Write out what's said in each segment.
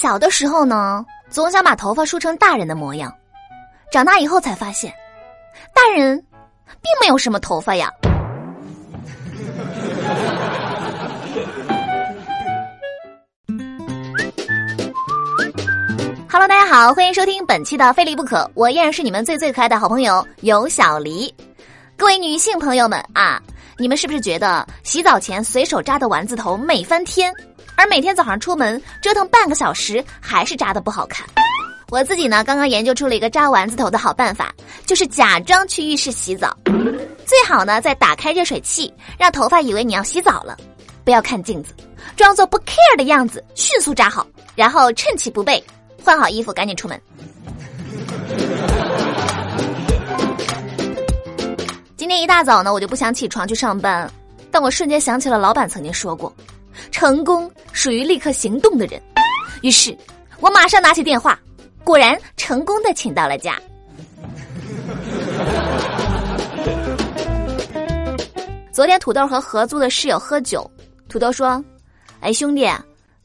小的时候呢，总想把头发梳成大人的模样，长大以后才发现，大人并没有什么头发呀。Hello，大家好，欢迎收听本期的《非离不可》，我依然是你们最最可爱的好朋友有小黎。各位女性朋友们啊，你们是不是觉得洗澡前随手扎的丸子头美翻天？而每天早上出门折腾半个小时，还是扎的不好看。我自己呢，刚刚研究出了一个扎丸子头的好办法，就是假装去浴室洗澡，最好呢再打开热水器，让头发以为你要洗澡了，不要看镜子，装作不 care 的样子，迅速扎好，然后趁其不备，换好衣服赶紧出门。今天一大早呢，我就不想起床去上班，但我瞬间想起了老板曾经说过。成功属于立刻行动的人，于是我马上拿起电话，果然成功的请到了假。昨天土豆和合租的室友喝酒，土豆说：“哎兄弟，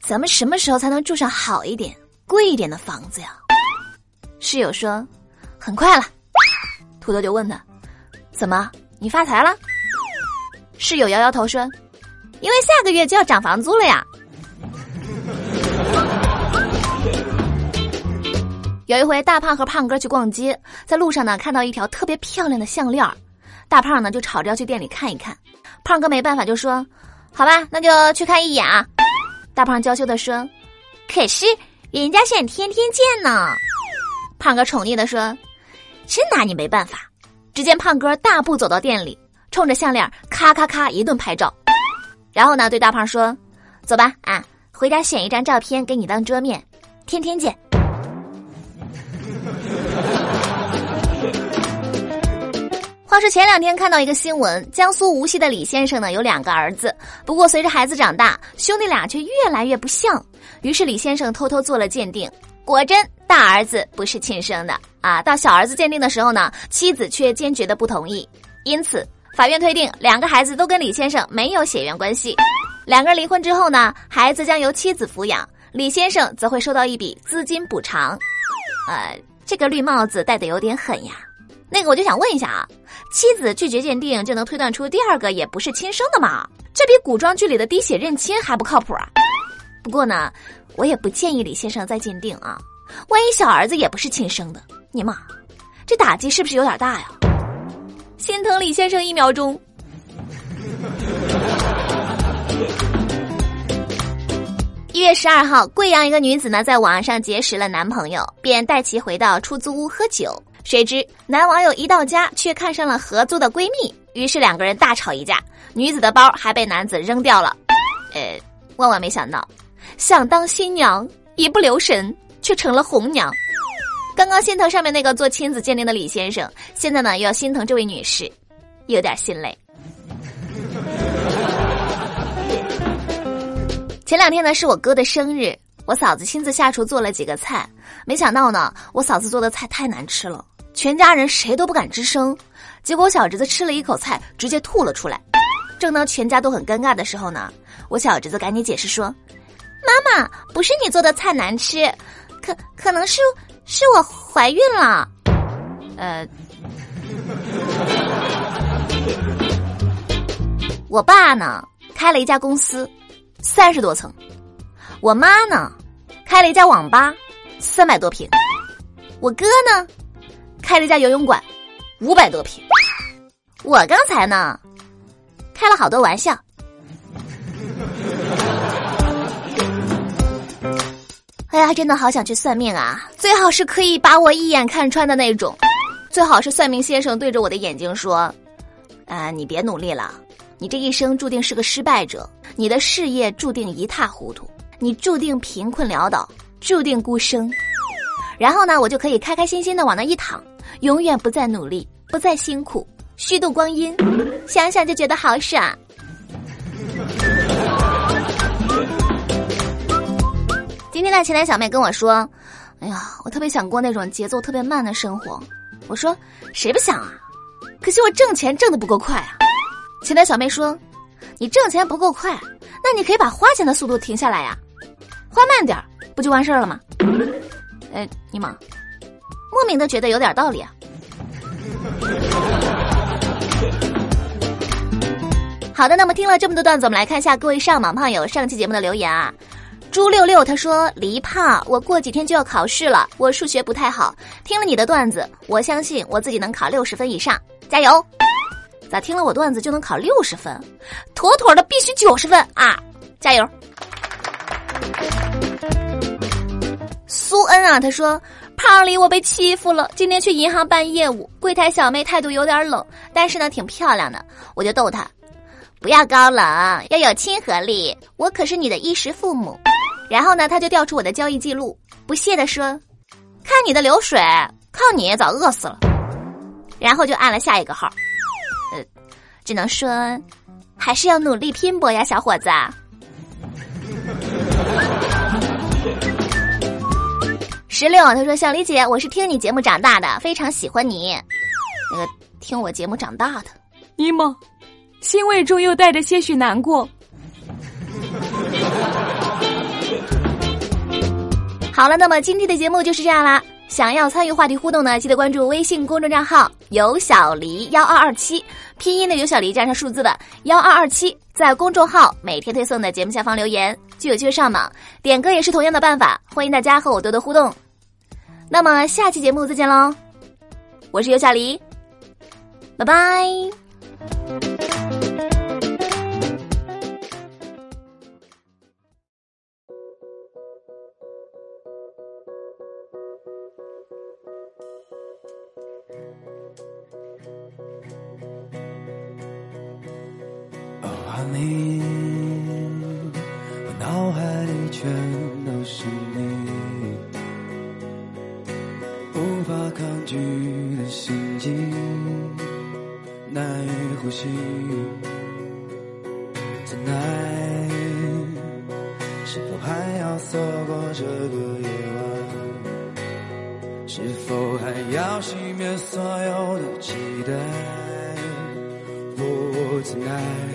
咱们什么时候才能住上好一点、贵一点的房子呀？”室友说：“很快了。”土豆就问他：“怎么，你发财了？”室友摇摇头说。因为下个月就要涨房租了呀。有一回，大胖和胖哥去逛街，在路上呢看到一条特别漂亮的项链大胖呢就吵着要去店里看一看，胖哥没办法就说：“好吧，那就去看一眼啊。”大胖娇羞的说：“可是人家想天天见呢。”胖哥宠溺的说：“真拿你没办法。”只见胖哥大步走到店里，冲着项链咔咔咔一顿拍照。然后呢，对大胖说：“走吧，啊，回家选一张照片给你当桌面，天天见。” 话说前两天看到一个新闻，江苏无锡的李先生呢有两个儿子，不过随着孩子长大，兄弟俩却越来越不像。于是李先生偷偷做了鉴定，果真大儿子不是亲生的啊。到小儿子鉴定的时候呢，妻子却坚决的不同意，因此。法院推定，两个孩子都跟李先生没有血缘关系。两个人离婚之后呢，孩子将由妻子抚养，李先生则会收到一笔资金补偿。呃，这个绿帽子戴的有点狠呀。那个，我就想问一下啊，妻子拒绝鉴定就能推断出第二个也不是亲生的吗？这比古装剧里的滴血认亲还不靠谱啊。不过呢，我也不建议李先生再鉴定啊，万一小儿子也不是亲生的，你妈，这打击是不是有点大呀？心疼李先生一秒钟。一月十二号，贵阳一个女子呢在网上结识了男朋友，便带其回到出租屋喝酒。谁知男网友一到家却看上了合租的闺蜜，于是两个人大吵一架，女子的包还被男子扔掉了。呃，万万没想到，想当新娘一不留神却成了红娘。刚刚心疼上面那个做亲子鉴定的李先生，现在呢又要心疼这位女士，有点心累。前两天呢是我哥的生日，我嫂子亲自下厨做了几个菜，没想到呢我嫂子做的菜太难吃了，全家人谁都不敢吱声，结果我小侄子吃了一口菜直接吐了出来。正当全家都很尴尬的时候呢，我小侄子赶紧解释说：“妈妈，不是你做的菜难吃，可可能是。”是我怀孕了，呃，我爸呢开了一家公司，三十多层，我妈呢开了一家网吧，三百多平，我哥呢开了一家游泳馆，五百多平，我刚才呢开了好多玩笑。哎呀，真的好想去算命啊！最好是可以把我一眼看穿的那种，最好是算命先生对着我的眼睛说：“啊，你别努力了，你这一生注定是个失败者，你的事业注定一塌糊涂，你注定贫困潦倒，注定孤生。”然后呢，我就可以开开心心的往那一躺，永远不再努力，不再辛苦，虚度光阴，想想就觉得好爽。今天的前台小妹跟我说：“哎呀，我特别想过那种节奏特别慢的生活。”我说：“谁不想啊？可惜我挣钱挣的不够快啊。”前台小妹说：“你挣钱不够快，那你可以把花钱的速度停下来呀，花慢点儿不就完事儿了吗？哎，尼玛，莫名的觉得有点道理啊。好的，那么听了这么多段子，我们来看一下各位上网胖友上期节目的留言啊。朱六六他说：“黎胖，我过几天就要考试了，我数学不太好。听了你的段子，我相信我自己能考六十分以上，加油！咋听了我段子就能考六十分？妥妥的必须九十分啊！加油！”苏恩啊，他说：“胖里我被欺负了，今天去银行办业务，柜台小妹态度有点冷，但是呢挺漂亮的，我就逗她，不要高冷，要有亲和力，我可是你的衣食父母。”然后呢，他就调出我的交易记录，不屑地说：“看你的流水，靠你早饿死了。”然后就按了下一个号。呃，只能说，还是要努力拼搏呀，小伙子。十六，他说：“小李姐，我是听你节目长大的，非常喜欢你。那个听我节目长大的，尼玛，欣慰中又带着些许难过。”好了，那么今天的节目就是这样啦。想要参与话题互动呢，记得关注微信公众账号“有小黎幺二二七”，拼音的有小黎加上数字的幺二二七，在公众号每天推送的节目下方留言，就有机会上榜。点歌也是同样的办法，欢迎大家和我多多互动。那么下期节目再见喽，我是有小黎，拜拜。你，我脑海里全都是你，无法抗拒的心悸，难以呼吸。Tonight，是否还要错过这个夜晚？是否还要熄灭所有的期待？Oh tonight。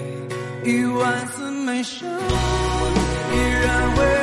一万次没声，依然会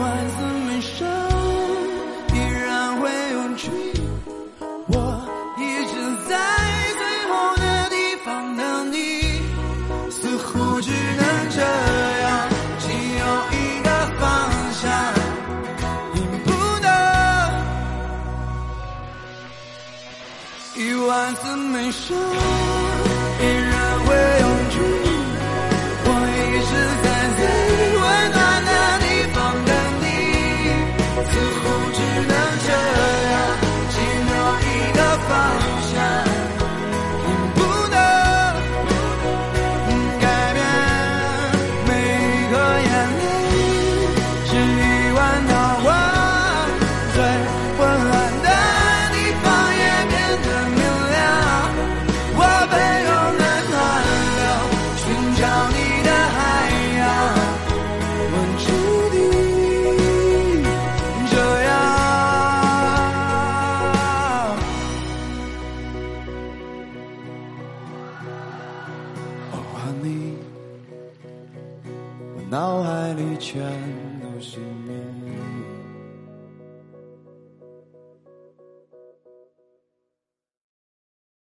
万次悲伤，依然会有去，我一直在最后的地方等你，似乎只能这样，只有一个方向，已不能。一万次悲伤。